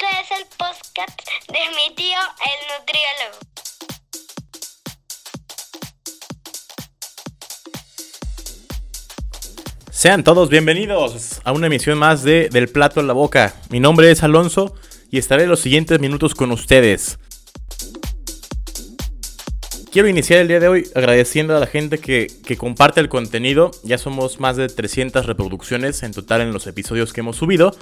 Este es el podcast de mi tío, el nutriólogo. Sean todos bienvenidos a una emisión más de Del Plato en la Boca. Mi nombre es Alonso y estaré los siguientes minutos con ustedes. Quiero iniciar el día de hoy agradeciendo a la gente que, que, comparte el contenido. Ya somos más de 300 reproducciones en total en los episodios que hemos subido.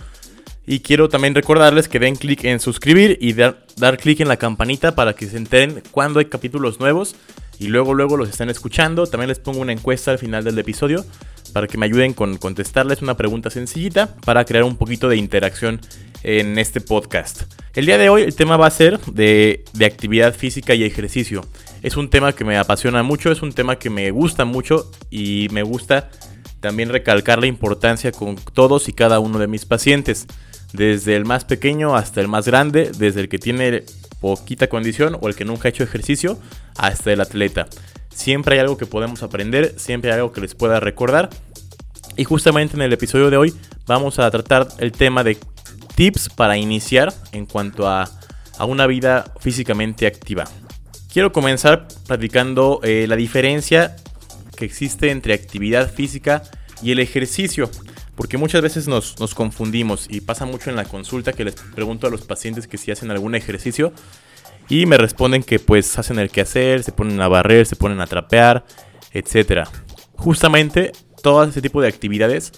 Y quiero también recordarles que den clic en suscribir y dar, dar clic en la campanita para que se enteren cuando hay capítulos nuevos y luego luego los están escuchando. También les pongo una encuesta al final del episodio para que me ayuden con contestarles una pregunta sencillita para crear un poquito de interacción en este podcast. El día de hoy el tema va a ser de, de actividad física y ejercicio. Es un tema que me apasiona mucho, es un tema que me gusta mucho y me gusta también recalcar la importancia con todos y cada uno de mis pacientes desde el más pequeño hasta el más grande, desde el que tiene poquita condición o el que nunca ha hecho ejercicio hasta el atleta. Siempre hay algo que podemos aprender, siempre hay algo que les pueda recordar. Y justamente en el episodio de hoy vamos a tratar el tema de tips para iniciar en cuanto a, a una vida físicamente activa. Quiero comenzar platicando eh, la diferencia que existe entre actividad física y el ejercicio. Porque muchas veces nos, confundimos y pasa mucho en la consulta que les pregunto a los pacientes que si hacen algún ejercicio y me responden que pues hacen el quehacer, se ponen a barrer, se ponen a trapear, etc. Justamente todo ese tipo de actividades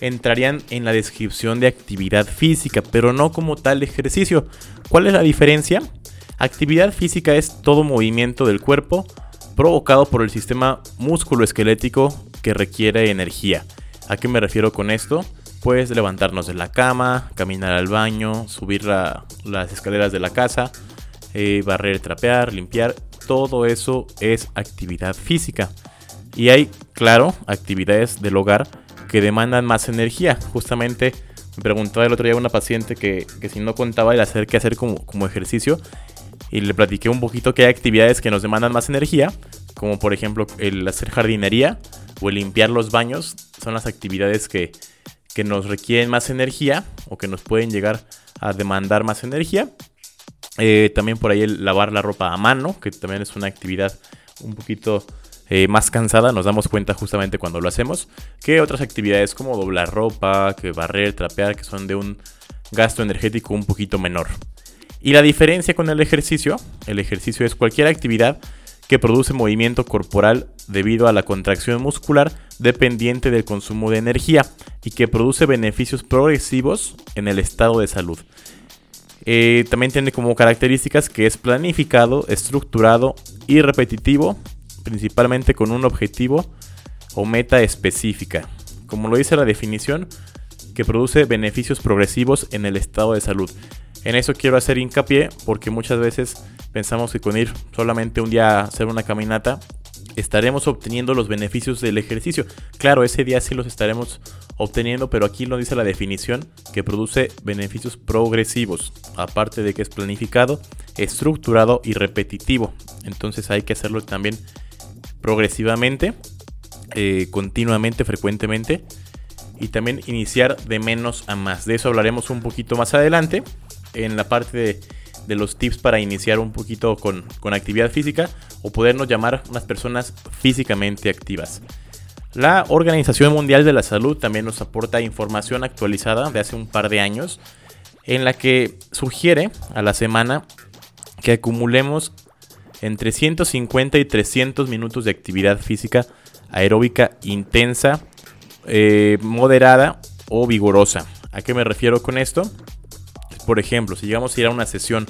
entrarían en la descripción de actividad física, pero no como tal ejercicio. ¿Cuál es la diferencia? Actividad física es todo movimiento del cuerpo provocado por el sistema músculo-esquelético que requiere energía. ¿A qué me refiero con esto? Pues levantarnos de la cama, caminar al baño, subir las escaleras de la casa, eh, barrer, trapear, limpiar. Todo eso es actividad física. Y hay, claro, actividades del hogar que demandan más energía. Justamente me preguntaba el otro día una paciente que, si no contaba el hacer qué hacer como, como ejercicio. Y le platiqué un poquito que hay actividades que nos demandan más energía. Como por ejemplo el hacer jardinería o el limpiar los baños son las actividades que, nos requieren más energía o que nos pueden llegar a demandar más energía. Eh, también por ahí el lavar la ropa a mano, que también es una actividad un poquito eh, más cansada, nos damos cuenta justamente cuando lo hacemos, que otras actividades como doblar ropa, que barrer, trapear, que son de un gasto energético un poquito menor. Y la diferencia con el ejercicio, el ejercicio es cualquier actividad que produce movimiento corporal debido a la contracción muscular dependiente del consumo de energía y que produce beneficios progresivos en el estado de salud. Eh, también tiene como características que es planificado, estructurado y repetitivo, principalmente con un objetivo o meta específica. Como lo dice la definición, que produce beneficios progresivos en el estado de salud. En eso quiero hacer hincapié porque muchas veces pensamos que con ir solamente un día a hacer una caminata estaremos obteniendo los beneficios del ejercicio. Claro, ese día sí los estaremos obteniendo, pero aquí lo dice la definición que produce beneficios progresivos, aparte de que es planificado, estructurado y repetitivo. Entonces hay que hacerlo también progresivamente, eh, continuamente, frecuentemente y también iniciar de menos a más. De eso hablaremos un poquito más adelante en la parte de, los tips para iniciar un poquito con, actividad física o podernos llamar unas personas físicamente activas. La Organización Mundial de la Salud también nos aporta información actualizada de hace un par de años en la que sugiere a la semana que acumulemos entre 150 y 300 minutos de actividad física aeróbica intensa, eh, moderada o vigorosa. ¿A qué me refiero con esto? Por ejemplo, si llegamos a ir a una sesión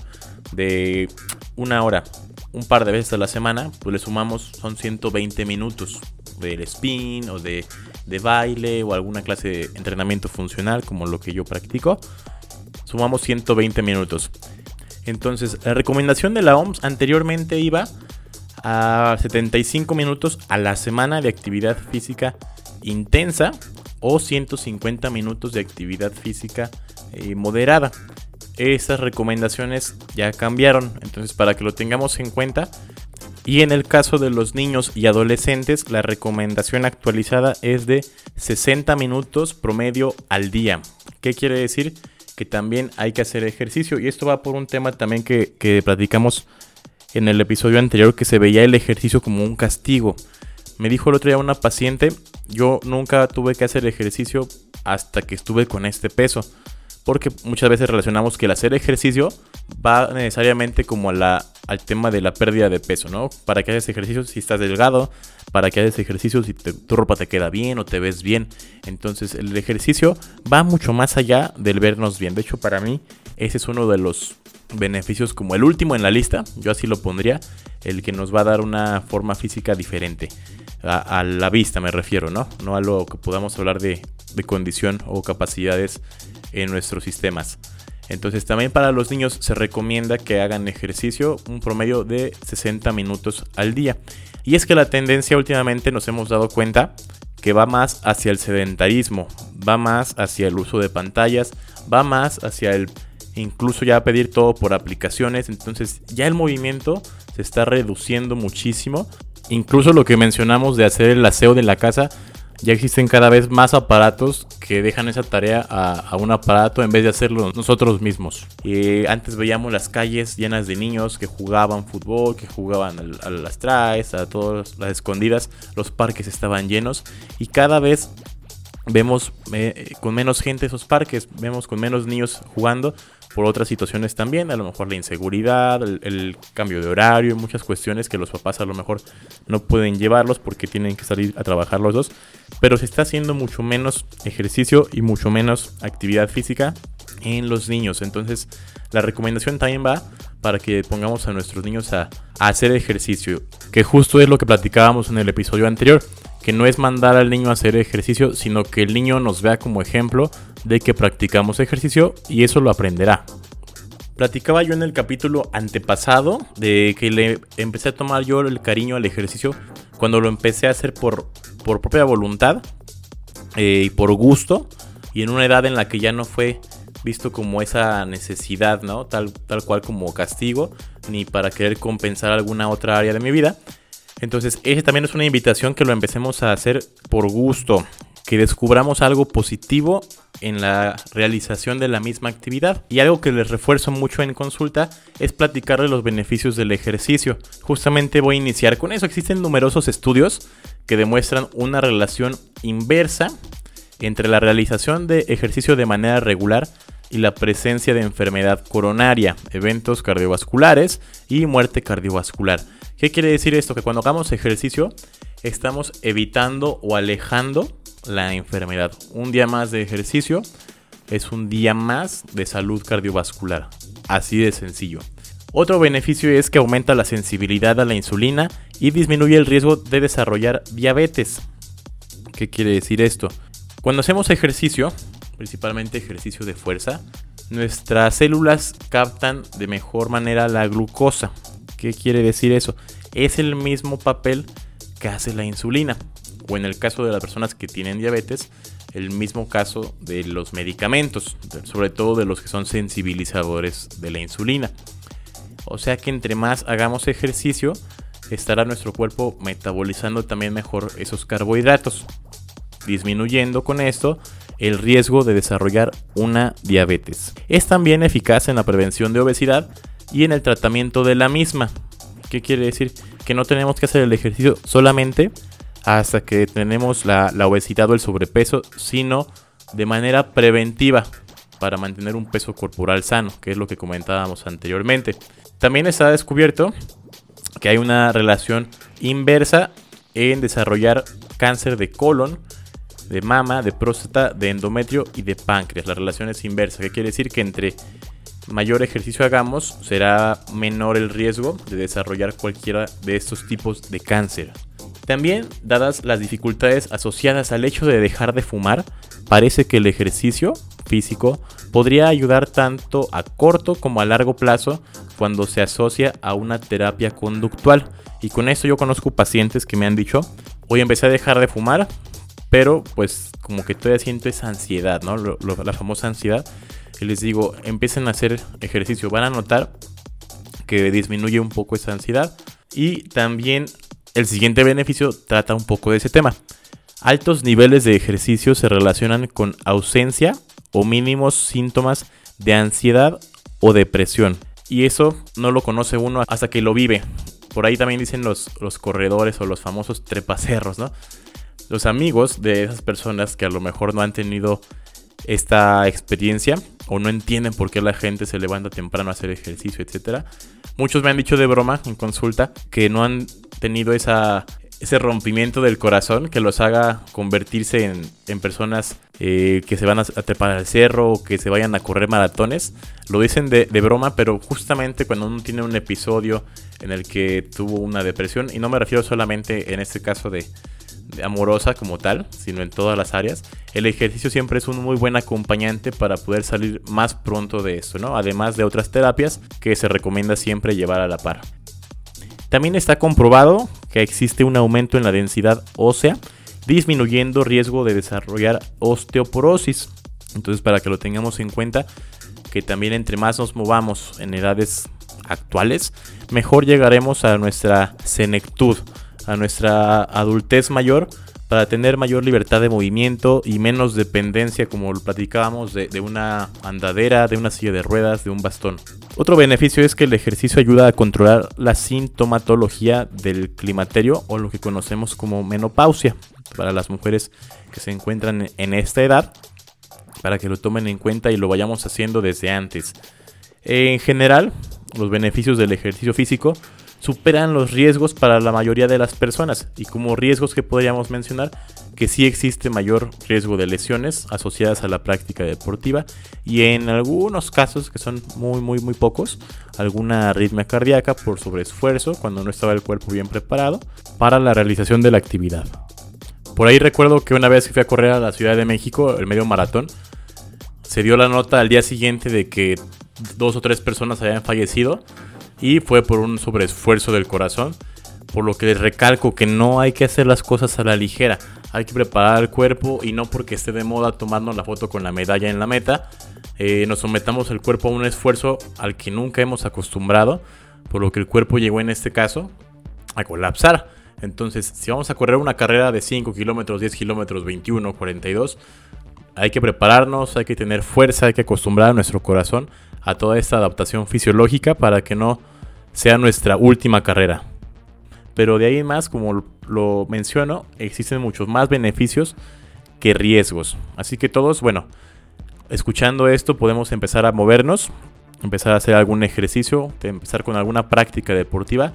de una hora, un par de veces a la semana, pues le sumamos, son 120 minutos del spin o de, de baile o alguna clase de entrenamiento funcional como lo que yo practico. Sumamos 120 minutos. Entonces, la recomendación de la OMS anteriormente iba a 75 minutos a la semana de actividad física intensa o 150 minutos de actividad física moderada. Estas recomendaciones ya cambiaron, entonces para que lo tengamos en cuenta. Y en el caso de los niños y adolescentes, la recomendación actualizada es de 60 minutos promedio al día. ¿Qué quiere decir? que también hay que hacer ejercicio. Y esto va por un tema también que, que platicamos en el episodio anterior, que se veía el ejercicio como un castigo. Me dijo el otro día una paciente, yo nunca tuve que hacer ejercicio hasta que estuve con este peso. Porque muchas veces relacionamos que el hacer ejercicio va necesariamente como a la, al tema de la pérdida de peso, ¿no? Para que haces ejercicio si estás delgado, para que haces ejercicio si tu ropa te queda bien o te ves bien. Entonces el ejercicio va mucho más allá del vernos bien. De hecho, para mí ese es uno de los beneficios como el último en la lista, yo así lo pondría, el que nos va a dar una forma física diferente. A, la vista me refiero, ¿no? No a lo que podamos hablar de, de condición o capacidades en nuestros sistemas. Entonces también para los niños se recomienda que hagan ejercicio un promedio de 60 minutos al día. Y es que la tendencia últimamente nos hemos dado cuenta que va más hacia el sedentarismo, va más hacia el uso de pantallas, va más hacia el incluso ya pedir todo por aplicaciones, entonces ya el movimiento se está reduciendo muchísimo. Incluso lo que mencionamos de hacer el aseo de la casa ya existen cada vez más aparatos que dejan esa tarea a, un aparato en vez de hacerlo nosotros mismos. Y antes veíamos las calles llenas de niños que jugaban fútbol, que jugaban a, las traes, a todas las escondidas, los parques estaban llenos y cada vez vemos eh, con menos gente esos parques, vemos con menos niños jugando por otras situaciones también, a lo mejor la inseguridad, el, cambio de horario, muchas cuestiones que los papás a lo mejor no pueden llevarlos porque tienen que salir a trabajar los dos, pero se está haciendo mucho menos ejercicio y mucho menos actividad física en los niños, entonces la recomendación también va para que pongamos a nuestros niños a, a hacer ejercicio, que justo es lo que platicábamos en el episodio anterior, que no es mandar al niño a hacer ejercicio, sino que el niño nos vea como ejemplo de que practicamos ejercicio y eso lo aprenderá. Platicaba yo en el capítulo antepasado de que le empecé a tomar yo el cariño al ejercicio cuando lo empecé a hacer por, por propia voluntad eh, y por gusto y en una edad en la que ya no fue visto como esa necesidad, ¿no? Tal, tal cual como castigo, ni para querer compensar alguna otra área de mi vida. Entonces, ese también es una invitación que lo empecemos a hacer por gusto, que descubramos algo positivo en la realización de la misma actividad. Y algo que les refuerzo mucho en consulta es platicar de los beneficios del ejercicio. Justamente voy a iniciar con eso. Existen numerosos estudios que demuestran una relación inversa entre la realización de ejercicio de manera regular y la presencia de enfermedad coronaria, eventos cardiovasculares y muerte cardiovascular. ¿Qué quiere decir esto? Que cuando hagamos ejercicio estamos evitando o alejando la enfermedad. Un día más de ejercicio es un día más de salud cardiovascular. Así de sencillo. Otro beneficio es que aumenta la sensibilidad a la insulina y disminuye el riesgo de desarrollar diabetes. ¿Qué quiere decir esto? Cuando hacemos ejercicio, principalmente ejercicio de fuerza, nuestras células captan de mejor manera la glucosa. ¿Qué quiere decir eso? Es el mismo papel que hace la insulina o en el caso de las personas que tienen diabetes, el mismo caso de los medicamentos, sobre todo de los que son sensibilizadores de la insulina. O sea que entre más hagamos ejercicio, estará nuestro cuerpo metabolizando también mejor esos carbohidratos, disminuyendo con esto el riesgo de desarrollar una diabetes. Es también eficaz en la prevención de obesidad y en el tratamiento de la misma. ¿Qué quiere decir? Que no tenemos que hacer el ejercicio solamente hasta que tenemos la, obesidad o el sobrepeso, sino de manera preventiva para mantener un peso corporal sano, que es lo que comentábamos anteriormente. También está descubierto que hay una relación inversa en desarrollar cáncer de colon, de mama, de próstata, de endometrio y de páncreas. La relación es inversa, que quiere decir que entre mayor ejercicio hagamos, será menor el riesgo de desarrollar cualquiera de estos tipos de cáncer. También, dadas las dificultades asociadas al hecho de dejar de fumar, parece que el ejercicio físico podría ayudar tanto a corto como a largo plazo cuando se asocia a una terapia conductual. Y con esto yo conozco pacientes que me han dicho, hoy empecé a dejar de fumar, pero pues como que todavía siento esa ansiedad, ¿no? la famosa ansiedad. Y les digo, empiecen a hacer ejercicio, van a notar que disminuye un poco esa ansiedad. Y también el siguiente beneficio trata un poco de ese tema. Altos niveles de ejercicio se relacionan con ausencia o mínimos síntomas de ansiedad o depresión. Y eso no lo conoce uno hasta que lo vive. Por ahí también dicen los, los corredores o los famosos trepacerros, ¿no? Los amigos de esas personas que a lo mejor no han tenido esta experiencia o no entienden por qué la gente se levanta temprano a hacer ejercicio, etc. Muchos me han dicho de broma en consulta que no han tenido esa, ese rompimiento del corazón que los haga convertirse en, personas eh, que se van a, trepar al cerro o que se vayan a correr maratones. Lo dicen de, de, broma, pero justamente cuando uno tiene un episodio en el que tuvo una depresión, y no me refiero solamente en este caso de, amorosa como tal, sino en todas las áreas, el ejercicio siempre es un muy buen acompañante para poder salir más pronto de esto, ¿no? Además de otras terapias que se recomienda siempre llevar a la par. También está comprobado que existe un aumento en la densidad ósea, disminuyendo riesgo de desarrollar osteoporosis. Entonces, para que lo tengamos en cuenta, que también entre más nos movamos en edades actuales, mejor llegaremos a nuestra senectud a nuestra adultez mayor para tener mayor libertad de movimiento y menos dependencia, como lo platicábamos, de, una andadera, de una silla de ruedas, de un bastón. Otro beneficio es que el ejercicio ayuda a controlar la sintomatología del climaterio o lo que conocemos como menopausia para las mujeres que se encuentran en esta edad, para que lo tomen en cuenta y lo vayamos haciendo desde antes. En general, los beneficios del ejercicio físico superan los riesgos para la mayoría de las personas. Y como riesgos que podríamos mencionar que sí existe mayor riesgo de lesiones asociadas a la práctica deportiva. Y en algunos casos que son muy muy muy pocos alguna arritmia cardíaca por sobreesfuerzo cuando no estaba el cuerpo bien preparado para la realización de la actividad. Por ahí recuerdo que una vez que fui a correr a la Ciudad de México, el medio maratón, se dio la nota al día siguiente de que dos o tres personas habían fallecido y fue por un sobreesfuerzo del corazón. Por lo que les recalco que no hay que hacer las cosas a la ligera. Hay que preparar el cuerpo y no porque esté de moda tomarnos la foto con la medalla en la meta, eh, nos sometamos el cuerpo a un esfuerzo al que nunca hemos acostumbrado. Por lo que el cuerpo llegó en este caso a colapsar. Entonces, si vamos a correr una carrera de 5 kilómetros, 10 kilómetros, 21, 42, hay que prepararnos, hay que tener fuerza, hay que acostumbrar a nuestro corazón a toda esta adaptación fisiológica para que no sea nuestra última carrera. Pero de ahí en más, como lo menciono, existen muchos más beneficios que riesgos. Así que todos, bueno, escuchando esto podemos empezar a movernos, empezar a hacer algún ejercicio, empezar con alguna práctica deportiva.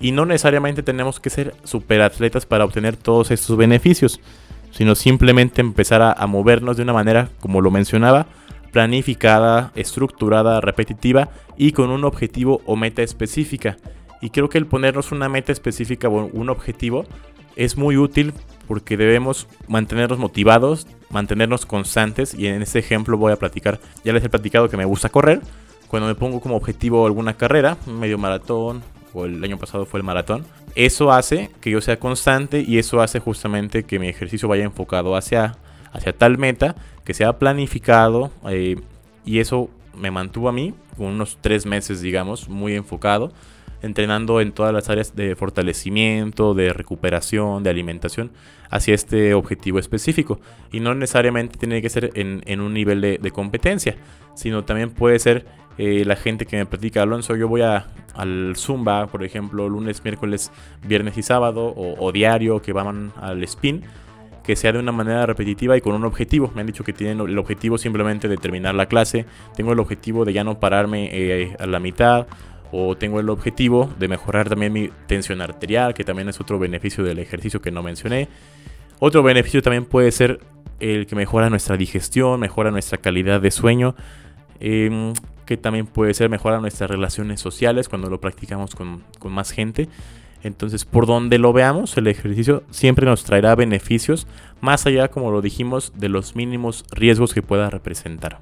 Y no necesariamente tenemos que ser superatletas para obtener todos estos beneficios, sino simplemente empezar a, a movernos de una manera, como lo mencionaba, planificada, estructurada, repetitiva y con un objetivo o meta específica. Y creo que el ponernos una meta específica o un objetivo es muy útil porque debemos mantenernos motivados, mantenernos constantes y en este ejemplo voy a platicar, ya les he platicado que me gusta correr, cuando me pongo como objetivo alguna carrera, medio maratón o el año pasado fue el maratón, eso hace que yo sea constante y eso hace justamente que mi ejercicio vaya enfocado hacia hacia tal meta, que sea planificado eh, y eso me mantuvo a mí unos tres meses, digamos, muy enfocado, entrenando en todas las áreas de fortalecimiento, de recuperación, de alimentación, hacia este objetivo específico. Y no necesariamente tiene que ser en, un nivel de, competencia, sino también puede ser eh, la gente que me practica, Alonso, yo voy a, al Zumba, por ejemplo, lunes, miércoles, viernes y sábado, o, o diario, que van al spin que sea de una manera repetitiva y con un objetivo. Me han dicho que tienen el objetivo simplemente de terminar la clase. Tengo el objetivo de ya no pararme eh, a la mitad. O tengo el objetivo de mejorar también mi tensión arterial, que también es otro beneficio del ejercicio que no mencioné. Otro beneficio también puede ser el que mejora nuestra digestión, mejora nuestra calidad de sueño. Em, que también puede ser mejora nuestras relaciones sociales cuando lo practicamos con, con más gente. Entonces, por donde lo veamos, el ejercicio siempre nos traerá beneficios, más allá, como lo dijimos, de los mínimos riesgos que pueda representar.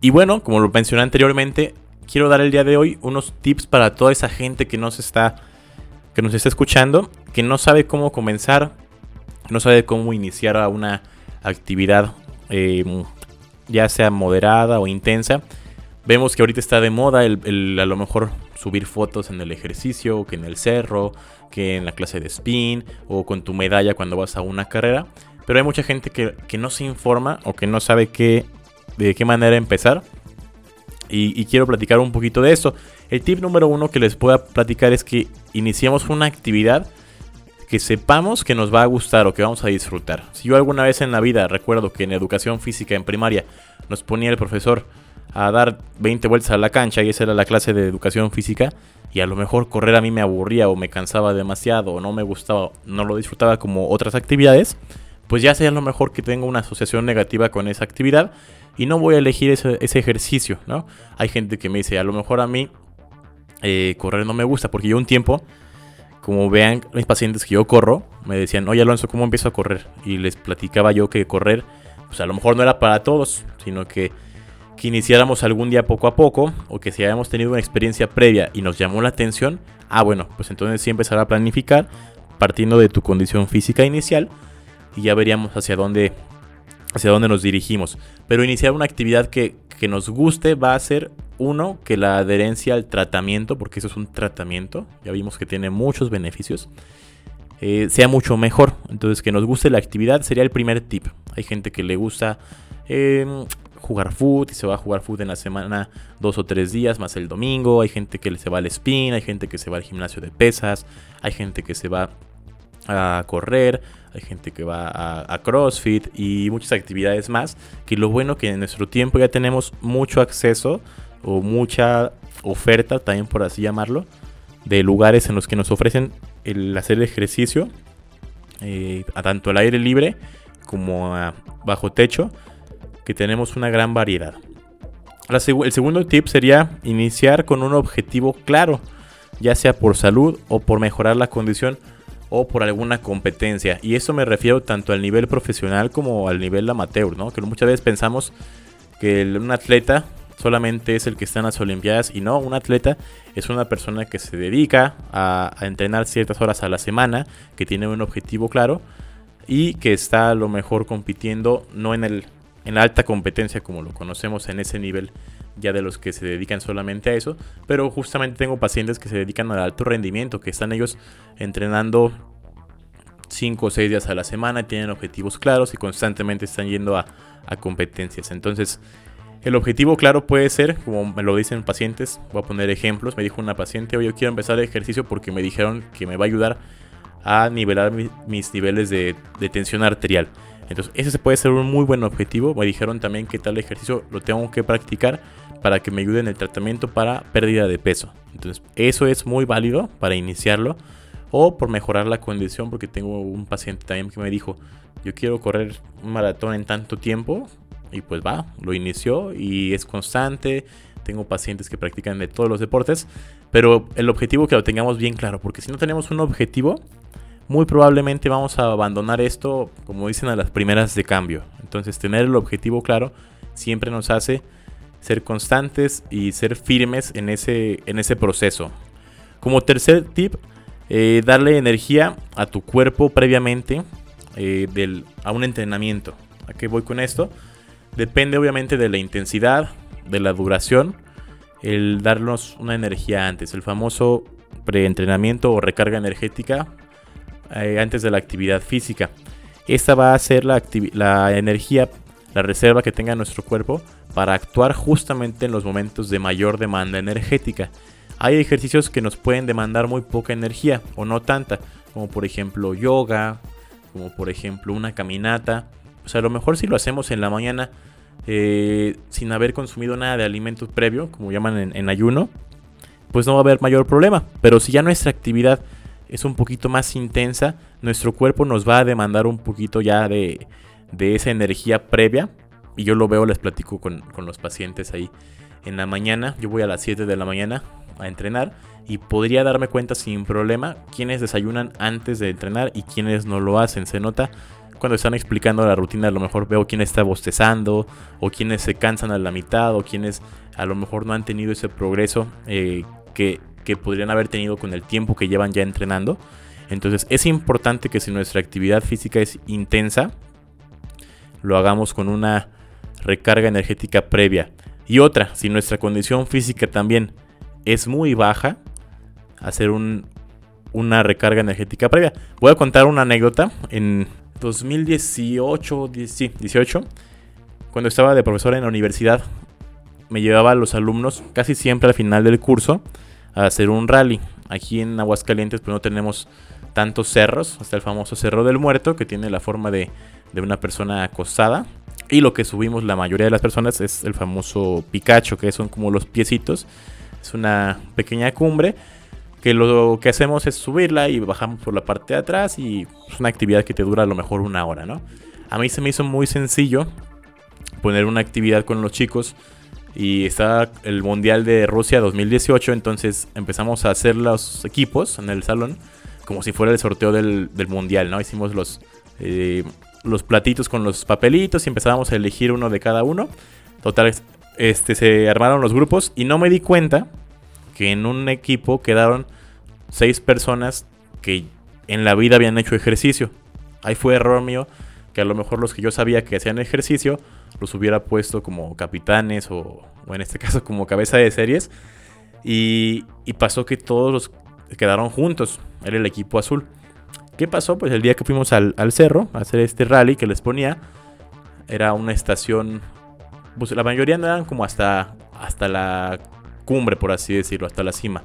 Y bueno, como lo mencioné anteriormente, quiero dar el día de hoy unos tips para toda esa gente que nos está, que nos está escuchando, que no sabe cómo comenzar, no sabe cómo iniciar a una actividad, eh, ya sea moderada o intensa. Vemos que ahorita está de moda el, a lo mejor subir fotos en el ejercicio, que en el cerro, que en la clase de spin o con tu medalla cuando vas a una carrera. Pero hay mucha gente que, no se informa o que no sabe qué de qué manera empezar. Y, quiero platicar un poquito de esto. El tip número uno que les puedo platicar es que iniciemos una actividad que sepamos que nos va a gustar o que vamos a disfrutar. Si yo alguna vez en la vida recuerdo que en educación física en primaria nos ponía el profesor a dar 20 vueltas a la cancha y esa era la clase de educación física y a lo mejor correr a mí me aburría o me cansaba demasiado o no me gustaba, no lo disfrutaba como otras actividades, pues ya sea a lo mejor que tengo una asociación negativa con esa actividad y no voy a elegir ese, ejercicio, ¿no? Hay gente que me dice, a lo mejor a mí eh, correr no me gusta porque yo un tiempo como vean mis pacientes que yo corro, me decían, oye Alonso, ¿cómo empiezo a correr? Y les platicaba yo que correr, pues a lo mejor no era para todos, sino que, que iniciáramos algún día poco a poco, o que si habíamos tenido una experiencia previa y nos llamó la atención, ah bueno, pues entonces sí empezar a planificar partiendo de tu condición física inicial y ya veríamos hacia dónde, hacia dónde nos dirigimos. Pero iniciar una actividad que, que nos guste va a ser uno, que la adherencia al tratamiento, porque eso es un tratamiento, ya vimos que tiene muchos beneficios, eh, sea mucho mejor. Entonces, que nos guste la actividad sería el primer tip. Hay gente que le gusta em, jugar foot y se va a jugar foot en la semana dos o tres días más el domingo. Hay gente que se va al spin, hay gente que se va al gimnasio de pesas, hay gente que se va a correr, hay gente que va a, CrossFit y muchas actividades más. Que lo bueno que en nuestro tiempo ya tenemos mucho acceso o mucha oferta, también por así llamarlo, de lugares en los que nos ofrecen el hacer ejercicio, eh, a tanto al aire libre como bajo techo, que tenemos una gran variedad. el segundo tip sería iniciar con un objetivo claro, ya sea por salud o por mejorar la condición o por alguna competencia. Y eso me refiero tanto al nivel profesional como al nivel amateur, ¿no? Que muchas veces pensamos que un atleta solamente es el que está en las Olimpiadas y no, un atleta es una persona que se dedica a, entrenar ciertas horas a la semana, que tiene un objetivo claro y que está a lo mejor compitiendo no en, el, en la alta competencia como lo conocemos en ese nivel ya de los que se dedican solamente a eso, pero justamente tengo pacientes que se dedican al alto rendimiento, que están ellos entrenando 5 o 6 días a la semana, tienen objetivos claros y constantemente están yendo a, competencias. Entonces, el objetivo claro puede ser, como me lo dicen pacientes, voy a poner ejemplos, me dijo una paciente, oye, yo quiero empezar el ejercicio porque me dijeron que me va a ayudar a nivelar mis niveles de, tensión arterial. Entonces, ese puede ser un muy buen objetivo. Me dijeron también que tal ejercicio lo tengo que practicar para que me ayude en el tratamiento para pérdida de peso. Entonces, eso es muy válido para iniciarlo o por mejorar la condición, porque tengo un paciente también que me dijo, yo quiero correr un maratón en tanto tiempo, y pues va, lo inició y es constante. Tengo pacientes que practican de todos los deportes, pero el objetivo que lo tengamos bien claro, porque si no tenemos un objetivo, muy probablemente vamos a abandonar esto, como dicen, a las primeras de cambio. Entonces, tener el objetivo claro siempre nos hace ser constantes y ser firmes en ese, en ese proceso. Como tercer tip, eh, darle energía a tu cuerpo previamente eh, a un entrenamiento. ¿A qué voy con esto? Depende obviamente de la intensidad, de la duración, el darnos una energía antes, el famoso preentrenamiento o recarga energética eh, antes de la actividad física. Esta va a ser la, energía, la reserva que tenga nuestro cuerpo para actuar justamente en los momentos de mayor demanda energética. Hay ejercicios que nos pueden demandar muy poca energía o no tanta, como por ejemplo yoga, como por ejemplo una caminata. O sea, a lo mejor si lo hacemos en la mañana eh, sin haber consumido nada de alimento previo, como llaman en, ayuno, pues no va a haber mayor problema. Pero si ya nuestra actividad es un poquito más intensa, nuestro cuerpo nos va a demandar un poquito ya de, esa energía previa. Y yo lo veo, les platico con, con, los pacientes ahí en la mañana. Yo voy a las 7 de la mañana a entrenar y podría darme cuenta sin problema quiénes desayunan antes de entrenar y quiénes no lo hacen. Se nota cuando están explicando la rutina, a lo mejor veo quién está bostezando, o quienes se cansan a la mitad, o quienes a lo mejor no han tenido ese progreso eh, que, que podrían haber tenido con el tiempo que llevan ya entrenando. Entonces es importante que si nuestra actividad física es intensa, lo hagamos con una recarga energética previa. Y otra, si nuestra condición física también es muy baja, hacer un, una recarga energética previa. Voy a contar una anécdota. En 2018, 18, cuando estaba de profesor en la universidad, me llevaba a los alumnos casi siempre al final del curso hacer un rally. Aquí en Aguascalientes pues no tenemos tantos cerros, hasta el famoso Cerro del Muerto que tiene la forma de, de una persona acostada. Y lo que subimos la mayoría de las personas es el famoso Picacho, que son como los piecitos. Es una pequeña cumbre que lo que hacemos es subirla y bajamos por la parte de atrás y es una actividad que te dura a lo mejor una hora, ¿no? A mí se me hizo muy sencillo poner una actividad con los chicos y está el Mundial de Rusia 2018, entonces empezamos a hacer los equipos en el salón como si fuera el sorteo del, Mundial, ¿no? Hicimos los, eh, los platitos con los papelitos y empezábamos a elegir uno de cada uno. Total, este, se armaron los grupos y no me di cuenta que en un equipo quedaron seis personas que en la vida habían hecho ejercicio. Ahí fue error mío que a lo mejor los que yo sabía que hacían ejercicio los hubiera puesto como capitanes o, en este caso como cabeza de series. Y, pasó que todos los quedaron juntos. Era el equipo azul. ¿Qué pasó? Pues el día que fuimos al, al cerro a hacer este rally que les ponía, era una estación pues la mayoría eran como hasta, hasta la cumbre, por así decirlo, hasta la cima.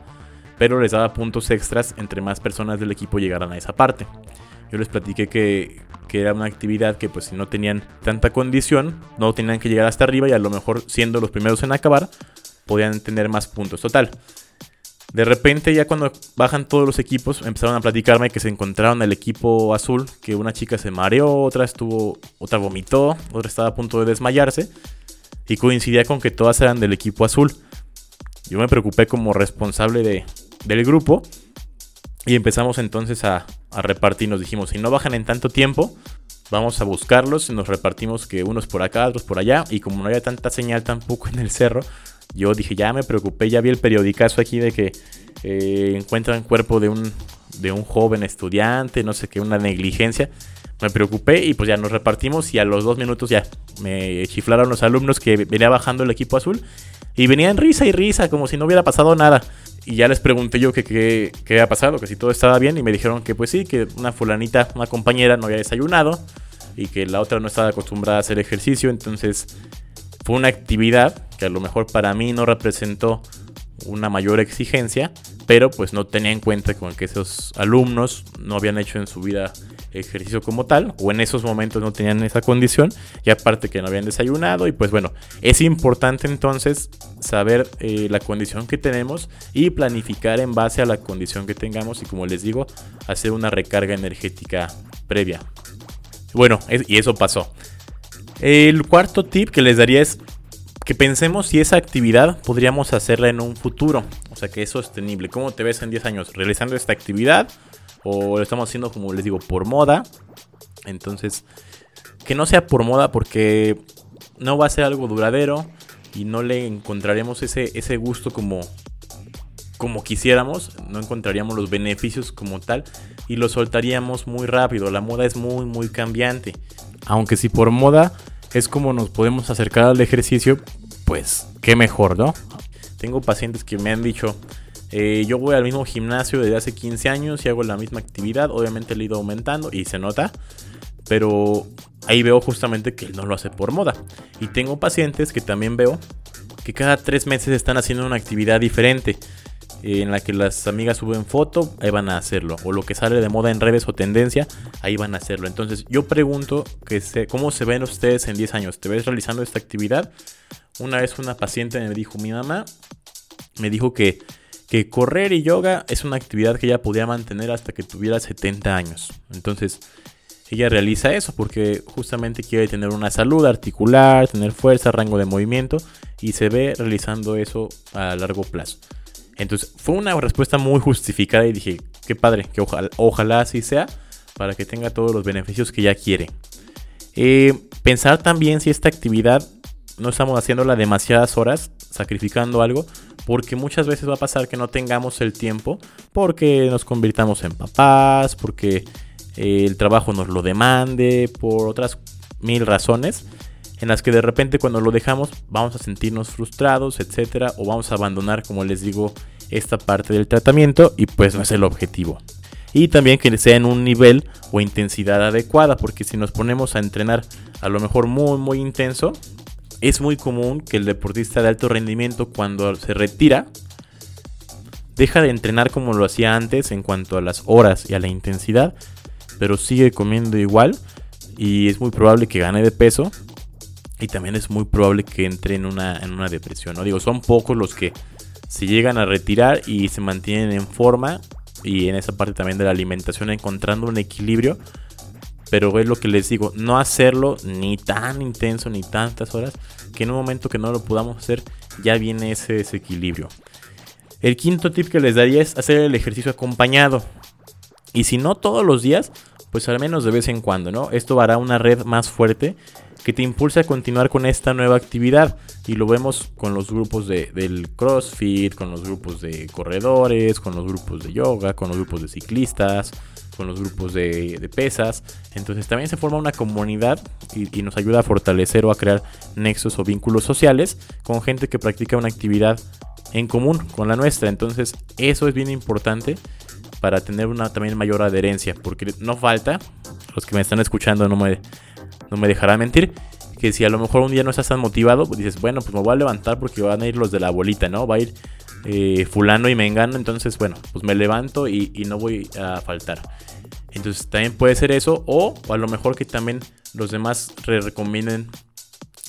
Pero les daba puntos extras entre más personas del equipo llegaran a esa parte. Yo les platiqué que, que era una actividad que pues si no tenían tanta condición, no tenían que llegar hasta arriba y a lo mejor siendo los primeros en acabar, podían tener más puntos. Total. De repente ya cuando bajan todos los equipos empezaron a platicarme que se encontraron el equipo azul, que una chica se mareó, otra estuvo, otra vomitó, otra estaba a punto de desmayarse y coincidía con que todas eran del equipo azul. Yo me preocupé como responsable de, del grupo y empezamos entonces a, repartir. Nos dijimos, si no bajan en tanto tiempo, vamos a buscarlos y nos repartimos que unos por acá, otros por allá. Y como no había tanta señal tampoco en el cerro, yo dije, ya me preocupé, ya vi el periodicazo aquí de que eh, encuentran cuerpo de un, de un joven estudiante, no sé qué, una negligencia me preocupé y pues ya nos repartimos y a los dos minutos ya me chiflaron los alumnos que venía bajando el equipo azul y venían risa y risa como si no hubiera pasado nada. Y ya les pregunté yo que qué había pasado, que si todo estaba bien y me dijeron que pues sí, que una fulanita, una compañera no había desayunado y que la otra no estaba acostumbrada a hacer ejercicio, entonces fue una actividad que a lo mejor para mí no representó una mayor exigencia, pero pues no tenía en cuenta con que esos alumnos no habían hecho en su vida ejercicio como tal, o en esos momentos no tenían esa condición, y aparte que no habían desayunado, y pues bueno, es importante entonces saber eh, la condición que tenemos y planificar en base a la condición que tengamos, y como les digo, hacer una recarga energética previa. Bueno, y eso pasó. El cuarto tip que les daría es que pensemos si esa actividad podríamos hacerla en un futuro, o sea que es sostenible. ¿Cómo te ves en 10 años realizando esta actividad? O lo estamos haciendo como les digo por moda. Entonces, que no sea por moda porque no va a ser algo duradero y no le encontraremos ese, ese gusto como, como quisiéramos, no encontraríamos los beneficios como tal y lo soltaríamos muy rápido. La moda es muy, muy cambiante. Aunque si por moda es como nos podemos acercar al ejercicio, pues qué mejor, ¿no? Tengo pacientes que me han dicho, eh, yo voy al mismo gimnasio desde hace 15 años y hago la misma actividad. Obviamente le he ido aumentando y se nota. Pero ahí veo justamente que él no lo hace por moda. Y tengo pacientes que también veo que cada tres meses están haciendo una actividad diferente. Eh, en la que las amigas suben foto, ahí van a hacerlo. O lo que sale de moda en redes o tendencia, ahí van a hacerlo. Entonces yo pregunto que cómo se ven ustedes en 10 años. ¿Te ves realizando esta actividad? Una vez una paciente me dijo, mi mamá me dijo que que correr y yoga es una actividad que ella podía mantener hasta que tuviera 70 años. Entonces, ella realiza eso porque justamente quiere tener una salud articular, tener fuerza, rango de movimiento y se ve realizando eso a largo plazo. Entonces, fue una respuesta muy justificada y dije, qué padre, que ojalá, ojalá así sea para que tenga todos los beneficios que ella quiere. Eh, pensar también si esta actividad no estamos haciéndola demasiadas horas, sacrificando algo, porque muchas veces va a pasar que no tengamos el tiempo porque nos convirtamos en papás, porque eh, el trabajo nos lo demande, por otras mil razones en las que de repente cuando lo dejamos vamos a sentirnos frustrados, etcétera, o vamos a abandonar, como les digo, esta parte del tratamiento y pues no es el objetivo. Y también que sea en un nivel o intensidad adecuada, porque si nos ponemos a entrenar a lo mejor muy muy intenso, es muy común que el deportista de alto rendimiento cuando se retira deja de entrenar como lo hacía antes en cuanto a las horas y a la intensidad, pero sigue comiendo igual y es muy probable que gane de peso y también es muy probable que entre en una, en una depresión. ¿no? Digo, son pocos los que se llegan a retirar y se mantienen en forma y en esa parte también de la alimentación encontrando un equilibrio. Pero es lo que les digo, no hacerlo ni tan intenso ni tantas horas que en un momento que no lo podamos hacer ya viene ese desequilibrio. El quinto tip que les daría es hacer el ejercicio acompañado. Y si no todos los días, pues al menos de vez en cuando, ¿no? Esto hará una red más fuerte que te impulsa a continuar con esta nueva actividad. Y lo vemos con los grupos de, del CrossFit, con los grupos de corredores, con los grupos de yoga, con los grupos de ciclistas, con los grupos de, pesas. Entonces también se forma una comunidad y, nos ayuda a fortalecer o a crear nexos o vínculos sociales con gente que practica una actividad en común con la nuestra. Entonces eso es bien importante para tener una también mayor adherencia. Porque no falta, los que me están escuchando no me no me dejará mentir, que si a lo mejor un día no estás tan motivado, pues dices, bueno, pues me voy a levantar porque van a ir los de la bolita, ¿no? Va a ir eh, fulano y me engano, entonces bueno, pues me levanto y, no voy a faltar. Entonces también puede ser eso, o, a lo mejor que también los demás recomienden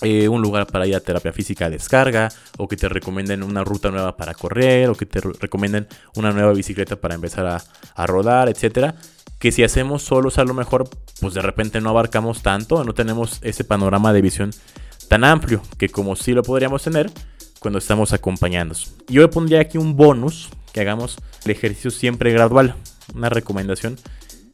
eh, un lugar para ir a terapia física de descarga, o que te recomienden una ruta nueva para correr, o que te recomienden una nueva bicicleta para empezar a, a rodar, etcétera que si hacemos solos a lo mejor, pues de repente no abarcamos tanto, no tenemos ese panorama de visión tan amplio que como sí lo podríamos tener cuando estamos acompañados. Yo le pondría aquí un bonus, que hagamos el ejercicio siempre gradual. Una recomendación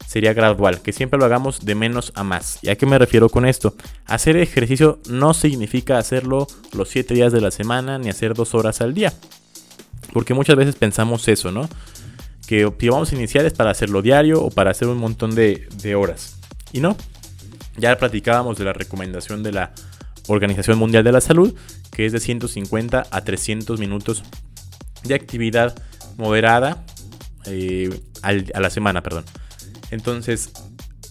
sería gradual, que siempre lo hagamos de menos a más. ¿Y a qué me refiero con esto? Hacer ejercicio no significa hacerlo los 7 días de la semana ni hacer 2 horas al día. Porque muchas veces pensamos eso, ¿no? Que vamos a iniciar es para hacerlo diario o para hacer un montón de, horas. Y no, ya platicábamos de la recomendación de la Organización Mundial de la Salud, que es de 150 a 300 minutos de actividad moderada eh, a la semana, perdón. Entonces,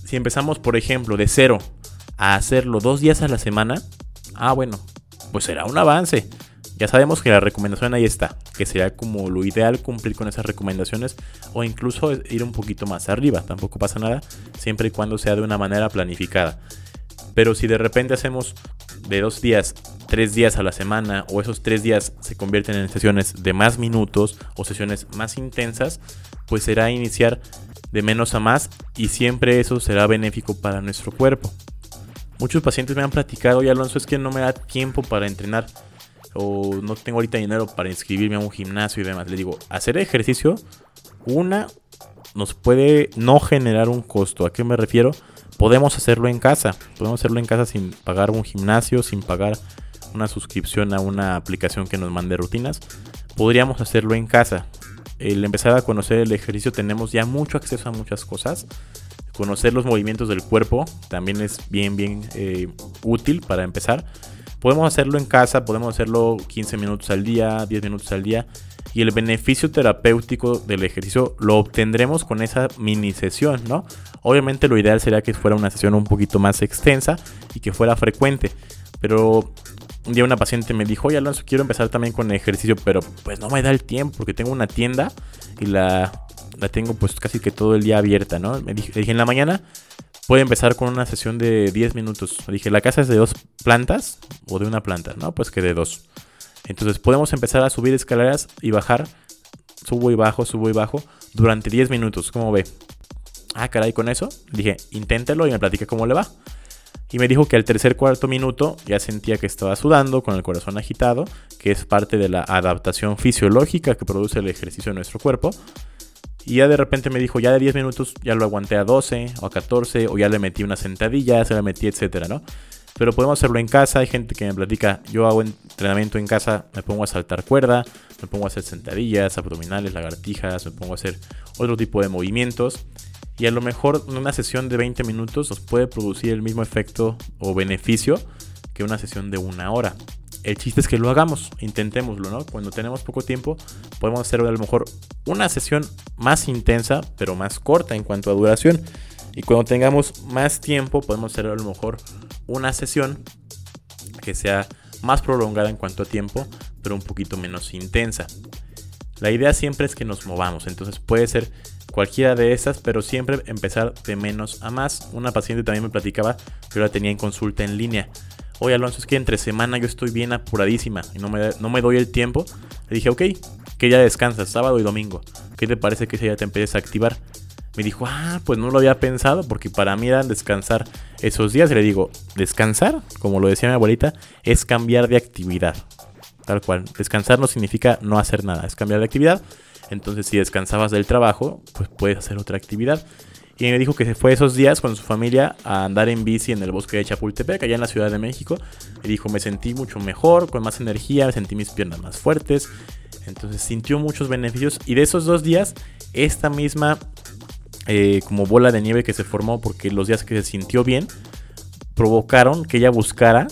si empezamos, por ejemplo, de cero a hacerlo dos días a la semana, ah, bueno, pues será un avance. Ya sabemos que la recomendación ahí está, que sería como lo ideal cumplir con esas recomendaciones o incluso ir un poquito más arriba, tampoco pasa nada, siempre y cuando sea de una manera planificada. Pero si de repente hacemos de dos días, tres días a la semana o esos tres días se convierten en sesiones de más minutos o sesiones más intensas, pues será iniciar de menos a más y siempre eso será benéfico para nuestro cuerpo. Muchos pacientes me han platicado, y Alonso, es que no me da tiempo para entrenar o no tengo ahorita dinero para inscribirme a un gimnasio y demás. Le digo, hacer ejercicio, una, nos puede no generar un costo. ¿A qué me refiero? Podemos hacerlo en casa. Podemos hacerlo en casa sin pagar un gimnasio, sin pagar una suscripción a una aplicación que nos mande rutinas. Podríamos hacerlo en casa. El empezar a conocer el ejercicio tenemos ya mucho acceso a muchas cosas. Conocer los movimientos del cuerpo también es bien, bien eh, útil para empezar. Podemos hacerlo en casa, podemos hacerlo 15 minutos al día, 10 minutos al día. Y el beneficio terapéutico del ejercicio lo obtendremos con esa mini sesión, ¿no? Obviamente lo ideal sería que fuera una sesión un poquito más extensa y que fuera frecuente. Pero un día una paciente me dijo, oye Alonso, quiero empezar también con el ejercicio, pero pues no me da el tiempo porque tengo una tienda y la, la tengo pues casi que todo el día abierta, ¿no? Me dije, en la mañana puede empezar con una sesión de 10 minutos. Dije, ¿la casa es de dos plantas o de una planta? No, pues que de dos. Entonces podemos empezar a subir escaleras y bajar. Subo y bajo, subo y bajo durante 10 minutos. ¿Cómo ve? Ah, caray, con eso. Dije, inténtelo y me platique cómo le va. Y me dijo que al tercer cuarto minuto ya sentía que estaba sudando, con el corazón agitado, que es parte de la adaptación fisiológica que produce el ejercicio en nuestro cuerpo. Y ya de repente me dijo, ya de 10 minutos ya lo aguanté a 12 o a 14, o ya le metí una sentadilla, se la metí, etcétera, ¿no? Pero podemos hacerlo en casa. Hay gente que me platica, yo hago entrenamiento en casa, me pongo a saltar cuerda, me pongo a hacer sentadillas, abdominales, lagartijas, me pongo a hacer otro tipo de movimientos. Y a lo mejor una sesión de 20 minutos nos puede producir el mismo efecto o beneficio que una sesión de una hora el chiste es que lo hagamos, intentémoslo, ¿no? Cuando tenemos poco tiempo, podemos hacer a lo mejor una sesión más intensa, pero más corta en cuanto a duración. Y cuando tengamos más tiempo, podemos hacer a lo mejor una sesión que sea más prolongada en cuanto a tiempo, pero un poquito menos intensa. La idea siempre es que nos movamos, entonces puede ser cualquiera de esas, pero siempre empezar de menos a más. Una paciente también me platicaba que yo la tenía en consulta en línea. Oye Alonso, es que entre semana yo estoy bien apuradísima y no me, no me doy el tiempo. Le dije, ok, que ya descansas, sábado y domingo. ¿Qué te parece que ya te empieces a activar? Me dijo, ah, pues no lo había pensado porque para mí era descansar esos días. Le digo, descansar, como lo decía mi abuelita, es cambiar de actividad. Tal cual. Descansar no significa no hacer nada, es cambiar de actividad. Entonces, si descansabas del trabajo, pues puedes hacer otra actividad. Y me dijo que se fue esos días con su familia a andar en bici en el bosque de Chapultepec, allá en la Ciudad de México. Y dijo, me sentí mucho mejor, con más energía, sentí mis piernas más fuertes. Entonces sintió muchos beneficios. Y de esos dos días, esta misma eh, como bola de nieve que se formó, porque los días que se sintió bien, provocaron que ella buscara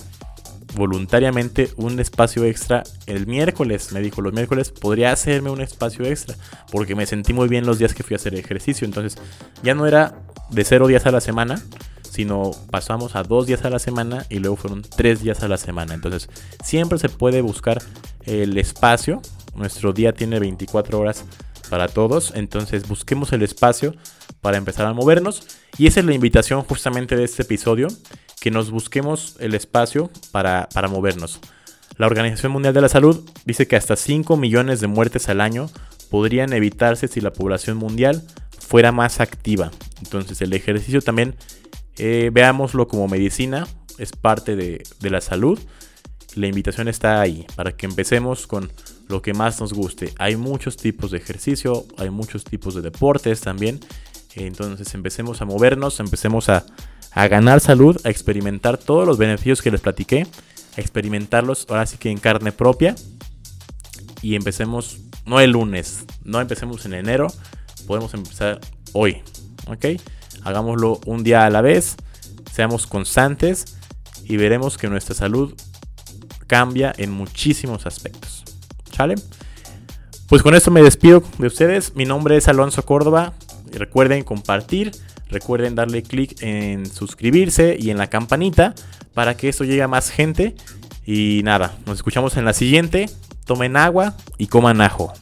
voluntariamente un espacio extra el miércoles. Me dijo, los miércoles podría hacerme un espacio extra porque me sentí muy bien los días que fui a hacer ejercicio. Entonces ya no era de cero días a la semana, sino pasamos a dos días a la semana y luego fueron tres días a la semana. Entonces siempre se puede buscar el espacio. Nuestro día tiene 24 horas para todos. Entonces busquemos el espacio para empezar a movernos. Y esa es la invitación justamente de este episodio que nos busquemos el espacio para, movernos. La Organización Mundial de la Salud dice que hasta 5 millones de muertes al año podrían evitarse si la población mundial fuera más activa. Entonces el ejercicio también eh, veámoslo como medicina, es parte de, de, la salud. La invitación está ahí para que empecemos con lo que más nos guste. Hay muchos tipos de ejercicio, hay muchos tipos de deportes también. Entonces empecemos a movernos, empecemos a, a ganar salud, a experimentar todos los beneficios que les platiqué, a experimentarlos ahora sí que en carne propia. Y empecemos, no el lunes, no empecemos en enero, podemos empezar hoy, ¿ok? Hagámoslo un día a la vez, seamos constantes y veremos que nuestra salud cambia en muchísimos aspectos. ¿Sale? Pues con esto me despido de ustedes. Mi nombre es Alonso Córdoba. Recuerden compartir Recuerden darle clic en suscribirse y en la campanita para que esto llegue a más gente. Y nada, nos escuchamos en la siguiente. Tomen agua y coman ajo.